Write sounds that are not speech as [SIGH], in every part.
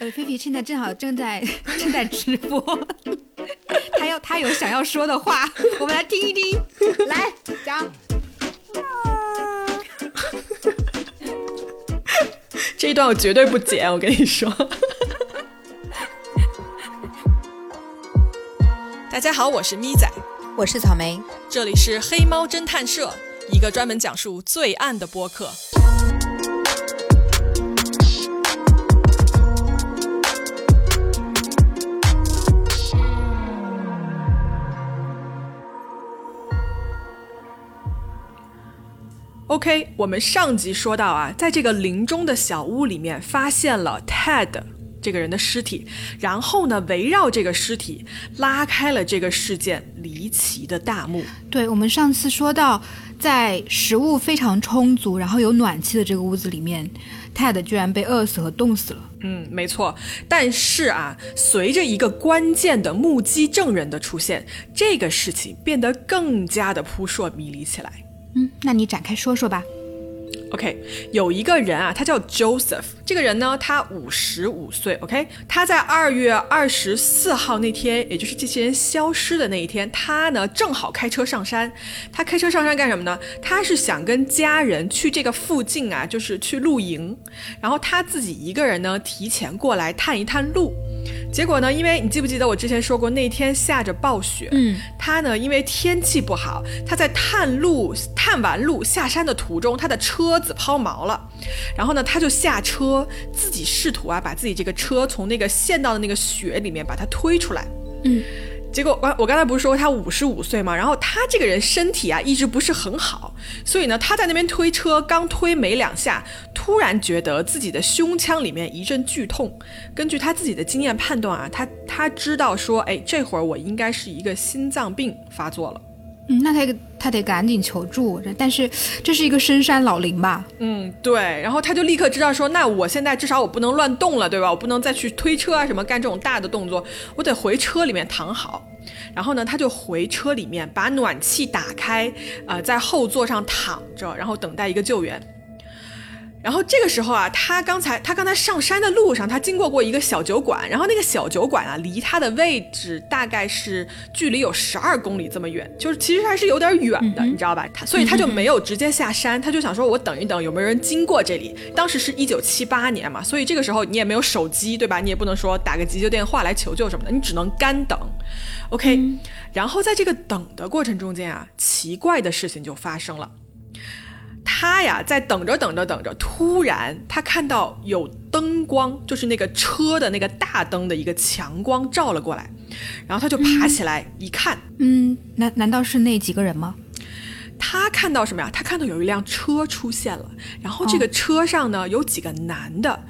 呃，菲菲现在正好正在正在直播，[LAUGHS] 他要他有想要说的话，我们来听一听，来讲。这一段我绝对不剪，我跟你说。大家好，我是咪仔，我是草莓，这里是黑猫侦探社，一个专门讲述罪案的播客。OK，我们上集说到啊，在这个林中的小屋里面发现了 Ted 这个人的尸体，然后呢，围绕这个尸体拉开了这个事件离奇的大幕。对，我们上次说到，在食物非常充足，然后有暖气的这个屋子里面，Ted 居然被饿死和冻死了。嗯，没错。但是啊，随着一个关键的目击证人的出现，这个事情变得更加的扑朔迷离起来。嗯，那你展开说说吧。OK，有一个人啊，他叫 Joseph。这个人呢，他五十五岁。OK，他在二月二十四号那天，也就是这些人消失的那一天，他呢正好开车上山。他开车上山干什么呢？他是想跟家人去这个附近啊，就是去露营。然后他自己一个人呢，提前过来探一探路。结果呢？因为你记不记得我之前说过，那天下着暴雪。嗯，他呢，因为天气不好，他在探路、探完路下山的途中，他的车子抛锚了。然后呢，他就下车，自己试图啊，把自己这个车从那个陷到的那个雪里面把它推出来。嗯。结果我我刚才不是说他五十五岁吗？然后他这个人身体啊一直不是很好，所以呢他在那边推车，刚推没两下，突然觉得自己的胸腔里面一阵剧痛。根据他自己的经验判断啊，他他知道说，哎，这会儿我应该是一个心脏病发作了。嗯，那他他得赶紧求助，但是这是一个深山老林吧？嗯，对。然后他就立刻知道说，那我现在至少我不能乱动了，对吧？我不能再去推车啊什么干这种大的动作，我得回车里面躺好。然后呢，他就回车里面把暖气打开，呃，在后座上躺着，然后等待一个救援。然后这个时候啊，他刚才他刚才上山的路上，他经过过一个小酒馆，然后那个小酒馆啊，离他的位置大概是距离有十二公里这么远，就是其实还是有点远的，你知道吧？他所以他就没有直接下山，他就想说，我等一等，有没有人经过这里？当时是一九七八年嘛，所以这个时候你也没有手机，对吧？你也不能说打个急救电话来求救什么的，你只能干等。OK，然后在这个等的过程中间啊，奇怪的事情就发生了。他呀，在等着等着等着，突然他看到有灯光，就是那个车的那个大灯的一个强光照了过来，然后他就爬起来一看，嗯，难难道是那几个人吗？他看到什么呀？他看到有一辆车出现了，然后这个车上呢有几个男的，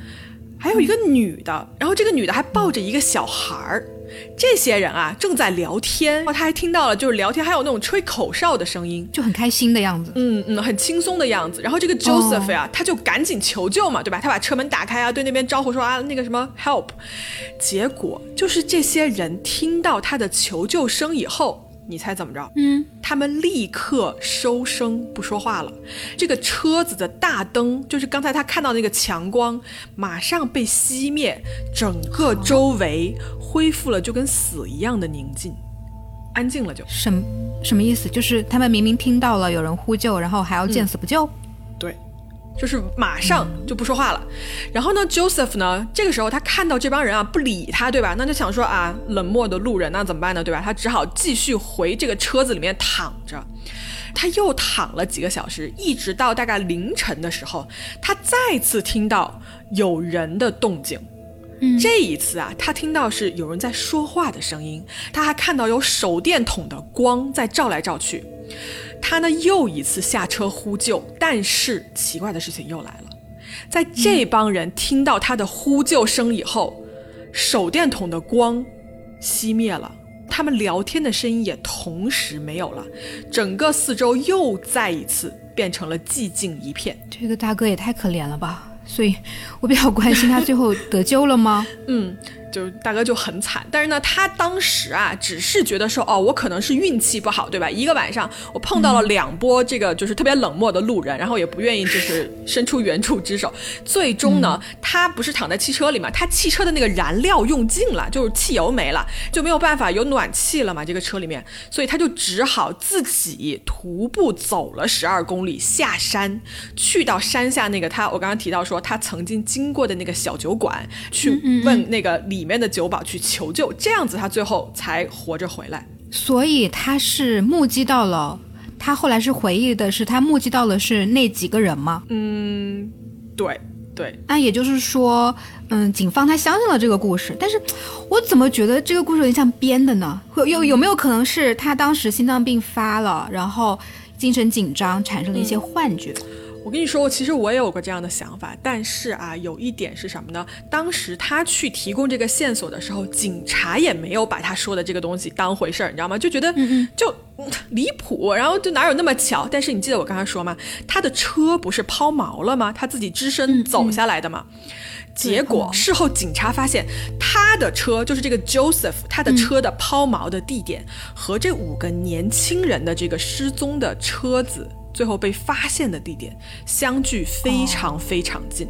还有一个女的，然后这个女的还抱着一个小孩儿。这些人啊正在聊天，他还听到了，就是聊天还有那种吹口哨的声音，就很开心的样子，嗯嗯，很轻松的样子。然后这个 Joseph 呀，他就赶紧求救嘛，对吧？他把车门打开啊，对那边招呼说啊，那个什么 help。结果就是这些人听到他的求救声以后。你猜怎么着？嗯，他们立刻收声不说话了。这个车子的大灯，就是刚才他看到那个强光，马上被熄灭，整个周围恢复了就跟死一样的宁静，安静了就。什什么意思？就是他们明明听到了有人呼救，然后还要见死不救？对。就是马上就不说话了，然后呢，Joseph 呢，这个时候他看到这帮人啊不理他，对吧？那就想说啊，冷漠的路人那怎么办呢，对吧？他只好继续回这个车子里面躺着，他又躺了几个小时，一直到大概凌晨的时候，他再次听到有人的动静。这一次啊，他听到是有人在说话的声音，他还看到有手电筒的光在照来照去。他呢又一次下车呼救，但是奇怪的事情又来了，在这帮人听到他的呼救声以后，手电筒的光熄灭了，他们聊天的声音也同时没有了，整个四周又再一次变成了寂静一片。这个大哥也太可怜了吧！所以我比较关心他最后得救了吗？[LAUGHS] 嗯。就大哥就很惨。但是呢，他当时啊，只是觉得说，哦，我可能是运气不好，对吧？一个晚上我碰到了两波这个就是特别冷漠的路人，然后也不愿意就是伸出援助之手。最终呢，他不是躺在汽车里嘛，他汽车的那个燃料用尽了，就是汽油没了，就没有办法有暖气了嘛，这个车里面，所以他就只好自己徒步走了十二公里下山，去到山下那个他我刚刚提到说他曾经经过的那个小酒馆去问那个里面的酒保去求救，这样子他最后才活着回来。所以他是目击到了，他后来是回忆的是他目击到了是那几个人吗？嗯，对对，那也就是说，嗯，警方他相信了这个故事，但是我怎么觉得这个故事有点像编的呢？有有有没有可能是他当时心脏病发了，然后精神紧张，产生了一些幻觉？我跟你说，其实我也有过这样的想法，但是啊，有一点是什么呢？当时他去提供这个线索的时候，警察也没有把他说的这个东西当回事儿，你知道吗？就觉得就离谱，然后就哪有那么巧？但是你记得我刚才说吗？他的车不是抛锚了吗？他自己只身走下来的嘛。结果事后警察发现，他的车就是这个 Joseph，他的车的抛锚的地点和这五个年轻人的这个失踪的车子。最后被发现的地点相距非常非常近，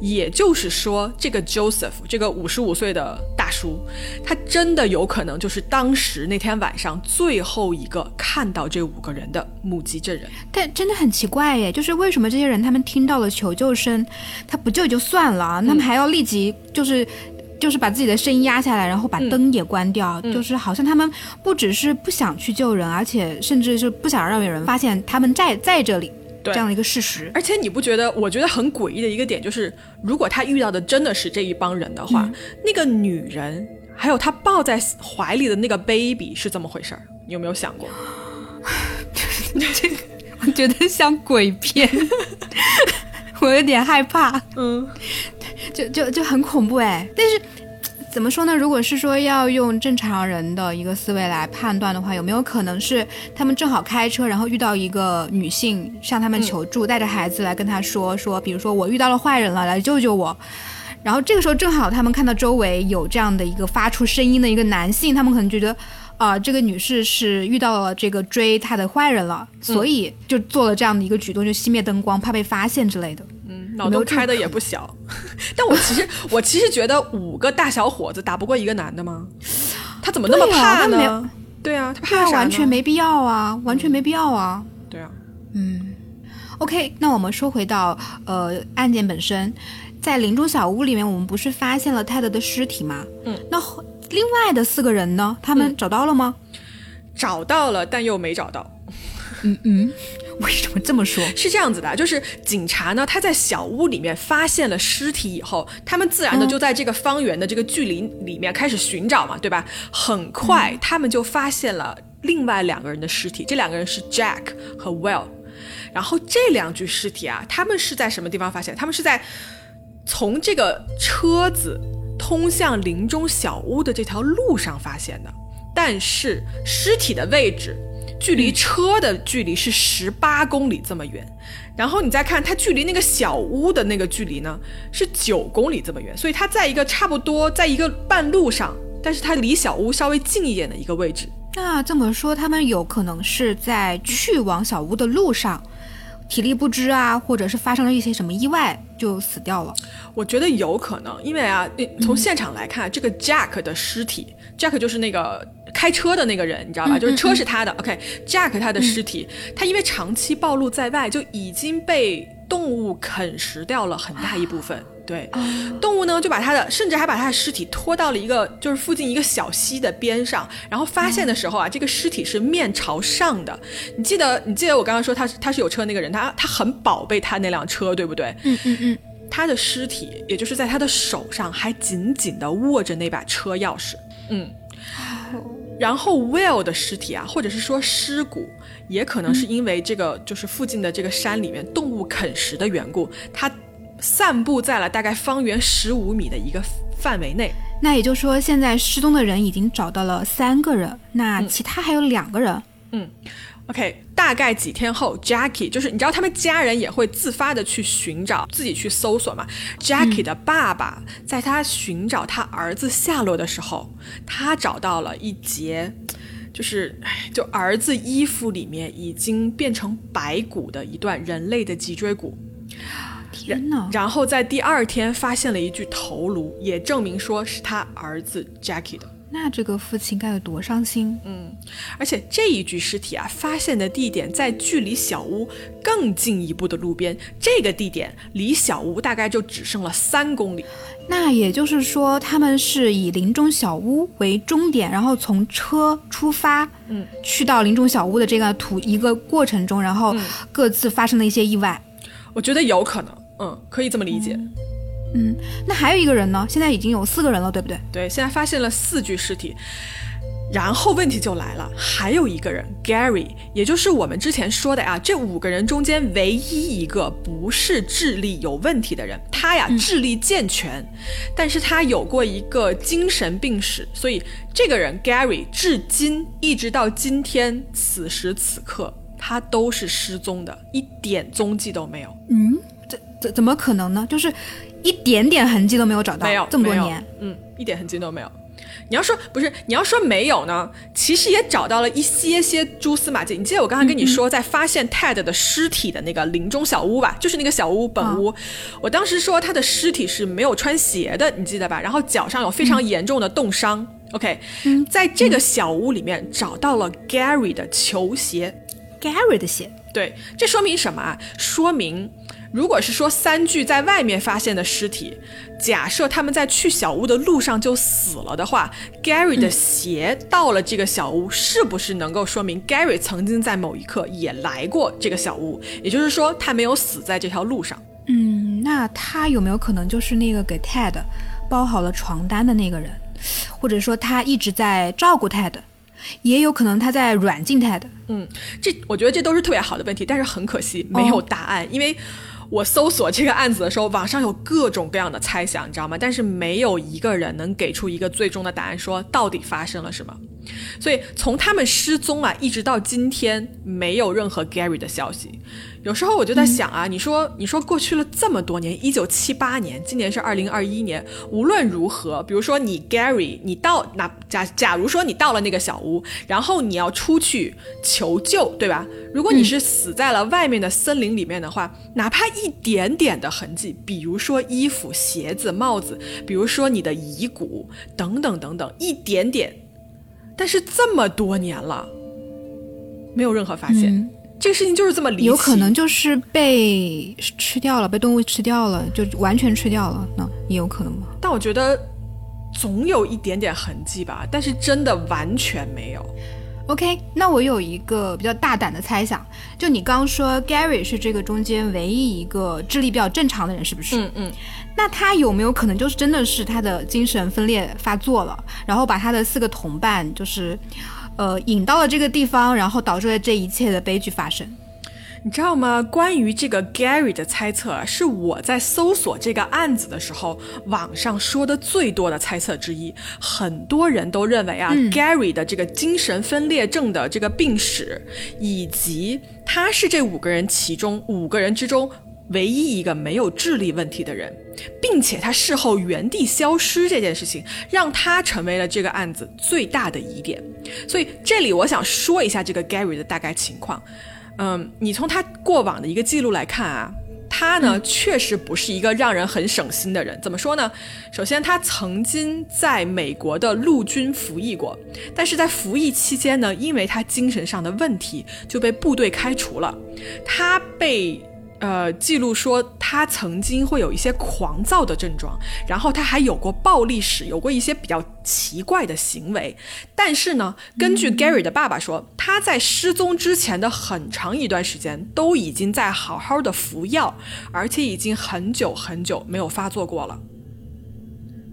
也就是说，这个 Joseph 这个五十五岁的大叔，他真的有可能就是当时那天晚上最后一个看到这五个人的目击证人。但真的很奇怪耶，就是为什么这些人他们听到了求救声，他不救就算了，他们还要立即就是。就是把自己的声音压下来，然后把灯也关掉，就是好像他们不只是不想去救人，而且甚至是不想让有人发现他们在在这里这样的一个事实。而且你不觉得？我觉得很诡异的一个点就是，如果他遇到的真的是这一帮人的话，那个女人还有他抱在怀里的那个 baby 是怎么回事儿？你有没有想过？这 [LAUGHS] 个我觉得像鬼片，[LAUGHS] 我有点害怕。嗯。[LAUGHS] 就就就很恐怖哎，但是怎么说呢？如果是说要用正常人的一个思维来判断的话，有没有可能是他们正好开车，然后遇到一个女性向他们求助，带着孩子来跟他说说，比如说我遇到了坏人了，来救救我。然后这个时候正好他们看到周围有这样的一个发出声音的一个男性，他们可能觉得啊，这个女士是遇到了这个追她的坏人了，所以就做了这样的一个举动，就熄灭灯光，怕被发现之类的。嗯脑洞开的也不小，[LAUGHS] 但我其实我其实觉得五个大小伙子打不过一个男的吗？他怎么那么怕呢？对啊，他怕完全没必要啊，完全没必要啊。对啊，嗯，OK，那我们说回到呃案件本身，在林中小屋里面，我们不是发现了泰德的尸体吗？嗯，那另外的四个人呢？他们找到了吗？找到了，但又没找到。嗯嗯。[LAUGHS] 为什么这么说？是这样子的，就是警察呢，他在小屋里面发现了尸体以后，他们自然的就在这个方圆的这个距离里面开始寻找嘛，对吧？很快，他们就发现了另外两个人的尸体，这两个人是 Jack 和 Will。然后这两具尸体啊，他们是在什么地方发现？他们是在从这个车子通向林中小屋的这条路上发现的，但是尸体的位置。距离车的距离是十八公里这么远，然后你再看它距离那个小屋的那个距离呢是九公里这么远，所以它在一个差不多在一个半路上，但是它离小屋稍微近一点的一个位置。那这么说，他们有可能是在去往小屋的路上，体力不支啊，或者是发生了一些什么意外就死掉了。我觉得有可能，因为啊，从现场来看，这个 Jack 的尸体，Jack 就是那个。开车的那个人，你知道吧？就是车是他的。OK，Jack 他的尸体，他因为长期暴露在外，就已经被动物啃食掉了很大一部分。对，动物呢就把他的，甚至还把他的尸体拖到了一个就是附近一个小溪的边上。然后发现的时候啊，这个尸体是面朝上的。你记得，你记得我刚刚说他他是有车那个人，他他很宝贝他那辆车，对不对？嗯嗯嗯。他的尸体，也就是在他的手上还紧紧的握着那把车钥匙。嗯。然后 Will 的尸体啊，或者是说尸骨，也可能是因为这个就是附近的这个山里面动物啃食的缘故，它散布在了大概方圆十五米的一个范围内。那也就是说，现在失踪的人已经找到了三个人，那其他还有两个人。嗯，OK，大概几天后，Jackie 就是你知道他们家人也会自发的去寻找，自己去搜索嘛。Jackie 的爸爸在他寻找他儿子下落的时候，他找到了一节，就是就儿子衣服里面已经变成白骨的一段人类的脊椎骨。天哪！然后在第二天发现了一具头颅，也证明说是他儿子 Jackie 的。那这个父亲该有多伤心？嗯，而且这一具尸体啊，发现的地点在距离小屋更进一步的路边，这个地点离小屋大概就只剩了三公里。那也就是说，他们是以林中小屋为终点，然后从车出发，嗯，去到林中小屋的这个途一个过程中，然后各自发生了一些意外。我觉得有可能，嗯，可以这么理解。嗯，那还有一个人呢？现在已经有四个人了，对不对？对，现在发现了四具尸体，然后问题就来了，还有一个人 Gary，也就是我们之前说的啊，这五个人中间唯一一个不是智力有问题的人，他呀智力健全，但是他有过一个精神病史，所以这个人 Gary 至今一直到今天此时此刻，他都是失踪的，一点踪迹都没有。嗯，怎么可能呢？就是。一点点痕迹都没有找到，没有这么多年，嗯，一点痕迹都没有。你要说不是，你要说没有呢，其实也找到了一些些蛛丝马迹。你记得我刚才跟你说，在发现 Ted 的尸体的那个林中小屋吧，就是那个小屋本屋。我当时说他的尸体是没有穿鞋的，你记得吧？然后脚上有非常严重的冻伤。OK，在这个小屋里面找到了 Gary 的球鞋，Gary 的鞋。对，这说明什么啊？说明。如果是说三具在外面发现的尸体，假设他们在去小屋的路上就死了的话，Gary 的鞋到了这个小屋，是不是能够说明 Gary 曾经在某一刻也来过这个小屋？也就是说，他没有死在这条路上。嗯，那他有没有可能就是那个给 Ted 包好了床单的那个人？或者说他一直在照顾 Ted，也有可能他在软禁 Ted？嗯，这我觉得这都是特别好的问题，但是很可惜没有答案，因为。我搜索这个案子的时候，网上有各种各样的猜想，你知道吗？但是没有一个人能给出一个最终的答案，说到底发生了什么。所以从他们失踪啊，一直到今天，没有任何 Gary 的消息。有时候我就在想啊，你说你说过去了这么多年，一九七八年，今年是二零二一年，无论如何，比如说你 Gary，你到那假假如说你到了那个小屋，然后你要出去求救，对吧？如果你是死在了外面的森林里面的话，哪怕一点点的痕迹，比如说衣服、鞋子、帽子，比如说你的遗骨等等等等，一点点，但是这么多年了，没有任何发现。这个事情就是这么离奇，有可能就是被吃掉了，被动物吃掉了，就完全吃掉了，那也有可能吗？但我觉得总有一点点痕迹吧，但是真的完全没有。OK，那我有一个比较大胆的猜想，就你刚说 Gary 是这个中间唯一一个智力比较正常的人，是不是？嗯嗯。那他有没有可能就是真的是他的精神分裂发作了，然后把他的四个同伴就是。呃，引到了这个地方，然后导致了这一切的悲剧发生。你知道吗？关于这个 Gary 的猜测，是我在搜索这个案子的时候，网上说的最多的猜测之一。很多人都认为啊，Gary 的这个精神分裂症的这个病史，以及他是这五个人其中五个人之中。唯一一个没有智力问题的人，并且他事后原地消失这件事情，让他成为了这个案子最大的疑点。所以这里我想说一下这个 Gary 的大概情况。嗯，你从他过往的一个记录来看啊，他呢确实不是一个让人很省心的人。怎么说呢？首先，他曾经在美国的陆军服役过，但是在服役期间呢，因为他精神上的问题，就被部队开除了。他被。呃，记录说他曾经会有一些狂躁的症状，然后他还有过暴力史，有过一些比较奇怪的行为。但是呢，根据 Gary 的爸爸说，他在失踪之前的很长一段时间都已经在好好的服药，而且已经很久很久没有发作过了。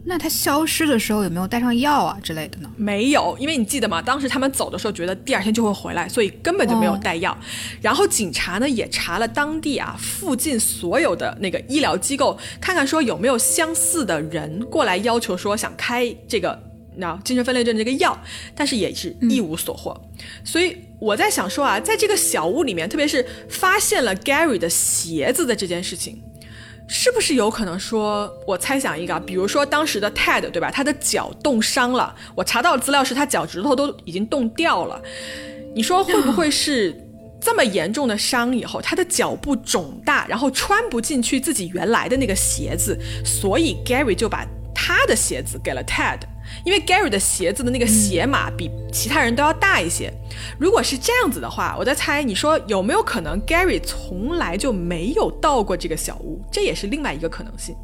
那他消失的时候有没有带上药啊之类的呢？没有，因为你记得吗？当时他们走的时候觉得第二天就会回来，所以根本就没有带药。然后警察呢也查了当地啊附近所有的那个医疗机构，看看说有没有相似的人过来要求说想开这个那精神分裂症这个药，但是也是一无所获。所以我在想说啊，在这个小屋里面，特别是发现了 Gary 的鞋子的这件事情，是不是有可能说，我猜想一个，比如说当时的 Ted 对吧，他的脚冻伤了，我查到资料是他脚趾头都已经冻掉了，你说会不会是这么严重的伤以后，他的脚部肿大，然后穿不进去自己原来的那个鞋子，所以 Gary 就把他的鞋子给了 Ted。因为 Gary 的鞋子的那个鞋码比其他人都要大一些，如果是这样子的话，我在猜，你说有没有可能 Gary 从来就没有到过这个小屋？这也是另外一个可能性。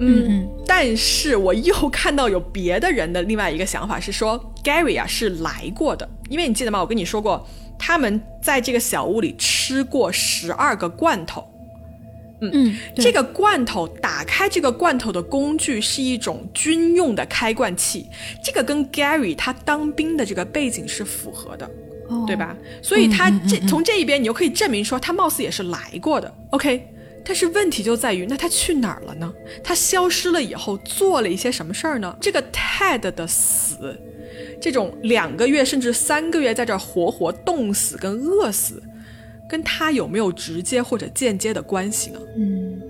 嗯，但是我又看到有别的人的另外一个想法是说，Gary 啊是来过的，因为你记得吗？我跟你说过，他们在这个小屋里吃过十二个罐头。嗯，这个罐头打开这个罐头的工具是一种军用的开罐器，这个跟 Gary 他当兵的这个背景是符合的，对吧？所以他这从这一边你就可以证明说他貌似也是来过的。OK，但是问题就在于那他去哪儿了呢？他消失了以后做了一些什么事儿呢？这个 Ted 的死，这种两个月甚至三个月在这儿活活冻死跟饿死。跟他有没有直接或者间接的关系呢？嗯，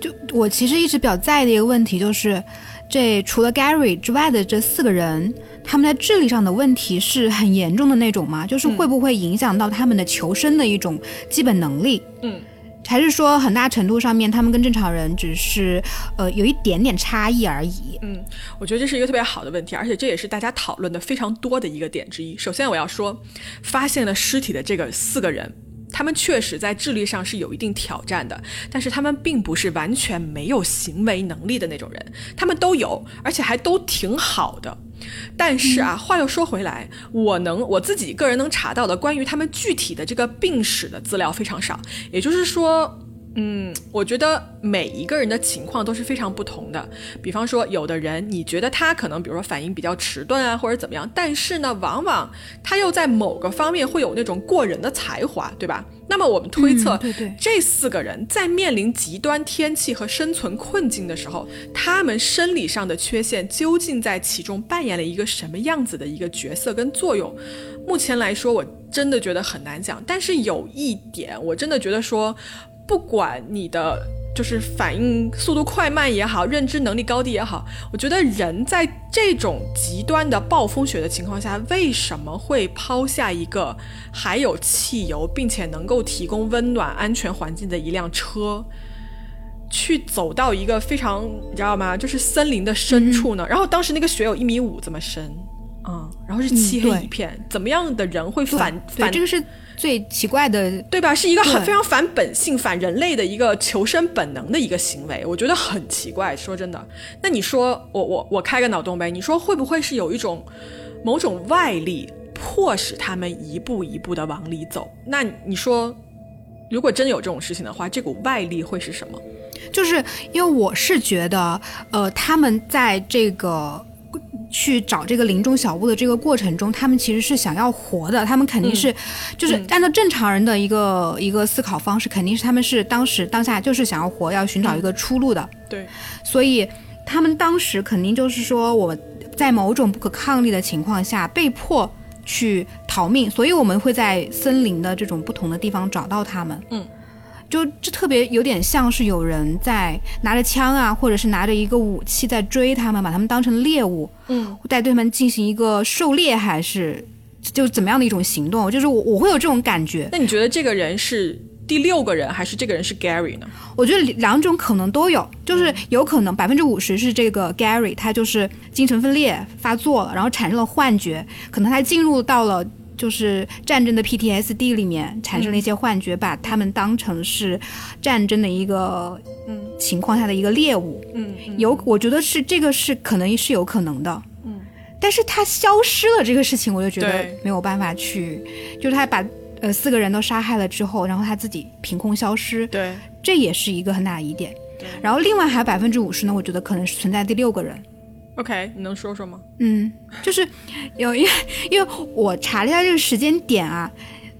就我其实一直比较在意的一个问题就是，这除了 Gary 之外的这四个人，他们在智力上的问题是很严重的那种吗？就是会不会影响到他们的求生的一种基本能力？嗯，还是说很大程度上面他们跟正常人只是呃有一点点差异而已？嗯，我觉得这是一个特别好的问题，而且这也是大家讨论的非常多的一个点之一。首先我要说，发现了尸体的这个四个人。他们确实在智力上是有一定挑战的，但是他们并不是完全没有行为能力的那种人，他们都有，而且还都挺好的。但是啊，话又说回来，我能我自己个人能查到的关于他们具体的这个病史的资料非常少，也就是说。嗯，我觉得每一个人的情况都是非常不同的。比方说，有的人你觉得他可能，比如说反应比较迟钝啊，或者怎么样，但是呢，往往他又在某个方面会有那种过人的才华，对吧？那么我们推测，这四个人在面临极端天气和生存困境的时候，他们生理上的缺陷究竟在其中扮演了一个什么样子的一个角色跟作用？目前来说，我真的觉得很难讲。但是有一点，我真的觉得说。不管你的就是反应速度快慢也好，认知能力高低也好，我觉得人在这种极端的暴风雪的情况下，为什么会抛下一个还有汽油并且能够提供温暖、安全环境的一辆车，去走到一个非常你知道吗？就是森林的深处呢？然后当时那个雪有一米五这么深，嗯，然后是漆黑一片，怎么样的人会反反这个是？最奇怪的，对吧？是一个很非常反本性、反人类的一个求生本能的一个行为，我觉得很奇怪。说真的，那你说，我我我开个脑洞呗？你说会不会是有一种某种外力迫使他们一步一步的往里走？那你说，如果真有这种事情的话，这股外力会是什么？就是因为我是觉得，呃，他们在这个。去找这个林中小屋的这个过程中，他们其实是想要活的，他们肯定是，就是按照正常人的一个一个思考方式，肯定是他们是当时当下就是想要活，要寻找一个出路的。对，所以他们当时肯定就是说我在某种不可抗力的情况下被迫去逃命，所以我们会在森林的这种不同的地方找到他们。嗯。就这特别有点像是有人在拿着枪啊，或者是拿着一个武器在追他们，把他们当成猎物，嗯，带对他们进行一个狩猎，还是就怎么样的一种行动？就是我我会有这种感觉。那你觉得这个人是第六个人，还是这个人是 Gary 呢？我觉得两种可能都有，就是有可能百分之五十是这个 Gary，他就是精神分裂发作了，然后产生了幻觉，可能他进入到了。就是战争的 PTSD 里面产生了一些幻觉，把他们当成是战争的一个嗯。情况下的一个猎物，嗯，有我觉得是这个是可能是有可能的，嗯，但是他消失了这个事情，我就觉得没有办法去，就是他把呃四个人都杀害了之后，然后他自己凭空消失，对，这也是一个很大的疑点，然后另外还有百分之五十呢，我觉得可能是存在第六个人。OK，你能说说吗？嗯，就是有因为因为我查了一下这个时间点啊，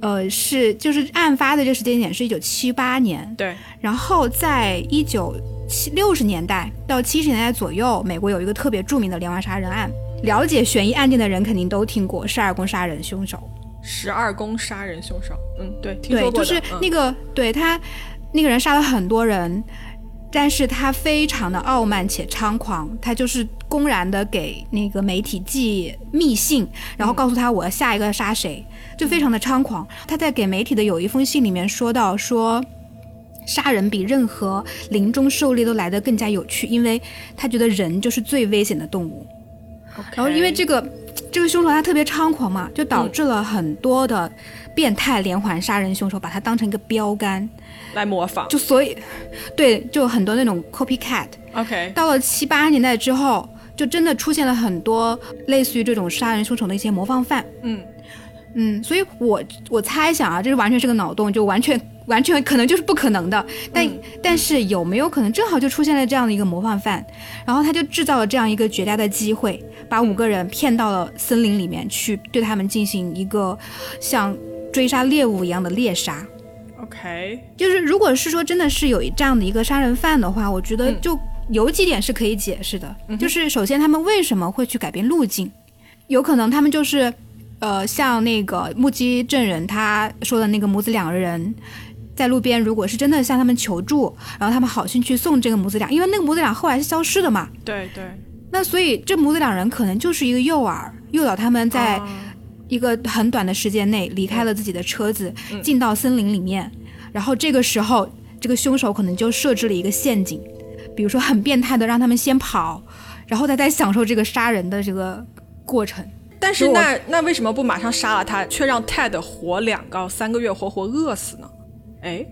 呃，是就是案发的这个时间点是一九七八年，对，然后在一九七六十年代到七十年代左右，美国有一个特别著名的连环杀人案，了解悬疑案件的人肯定都听过十二宫杀人凶手。十二宫杀人凶手，嗯，对，听说过对，就是那个，对他那个人杀了很多人，但是他非常的傲慢且猖狂，他就是公然的给那个媒体寄密信，然后告诉他我要下一个杀谁，就非常的猖狂。他在给媒体的有一封信里面说到说。杀人比任何临终狩猎都来得更加有趣，因为他觉得人就是最危险的动物。然后因为这个这个凶手他特别猖狂嘛，就导致了很多的变态连环杀人凶手把他当成一个标杆来模仿。就所以，对，就很多那种 copycat。OK，到了七八十年代之后，就真的出现了很多类似于这种杀人凶手的一些模仿犯。嗯嗯，所以我我猜想啊，这是完全是个脑洞，就完全。[LAUGHS] 完全可能就是不可能的，但但是有没有可能正好就出现了这样的一个模范犯，然后他就制造了这样一个绝佳的机会，把五个人骗到了森林里面去，对他们进行一个像追杀猎物一样的猎杀。OK，就是如果是说真的是有这样的一个杀人犯的话，我觉得就有几点是可以解释的，就是首先他们为什么会去改变路径，有可能他们就是，呃，像那个目击证人他说的那个母子两个人。在路边，如果是真的向他们求助，然后他们好心去送这个母子俩，因为那个母子俩后来是消失的嘛。对对。那所以这母子两人可能就是一个诱饵，诱导他们在一个很短的时间内离开了自己的车子，进到森林里面。然后这个时候，这个凶手可能就设置了一个陷阱，比如说很变态的让他们先跑，然后再再享受这个杀人的这个过程。但是那那为什么不马上杀了他，却让 Ted 活两个三个月，活活饿死呢？哎，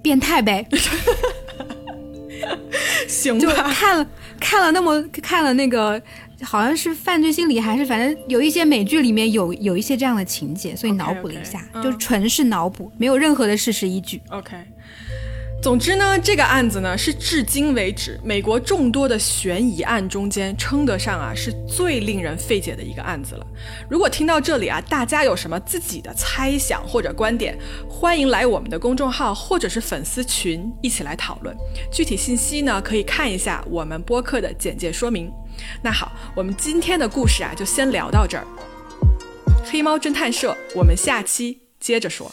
变态呗，[LAUGHS] 行吧。看了看了那么看了那个，好像是犯罪心理还是反正有一些美剧里面有有一些这样的情节，所以脑补了一下，就纯是脑补，没有任何的事实依据。OK。总之呢，这个案子呢是至今为止美国众多的悬疑案中间称得上啊是最令人费解的一个案子了。如果听到这里啊，大家有什么自己的猜想或者观点，欢迎来我们的公众号或者是粉丝群一起来讨论。具体信息呢，可以看一下我们播客的简介说明。那好，我们今天的故事啊就先聊到这儿。黑猫侦探社，我们下期接着说。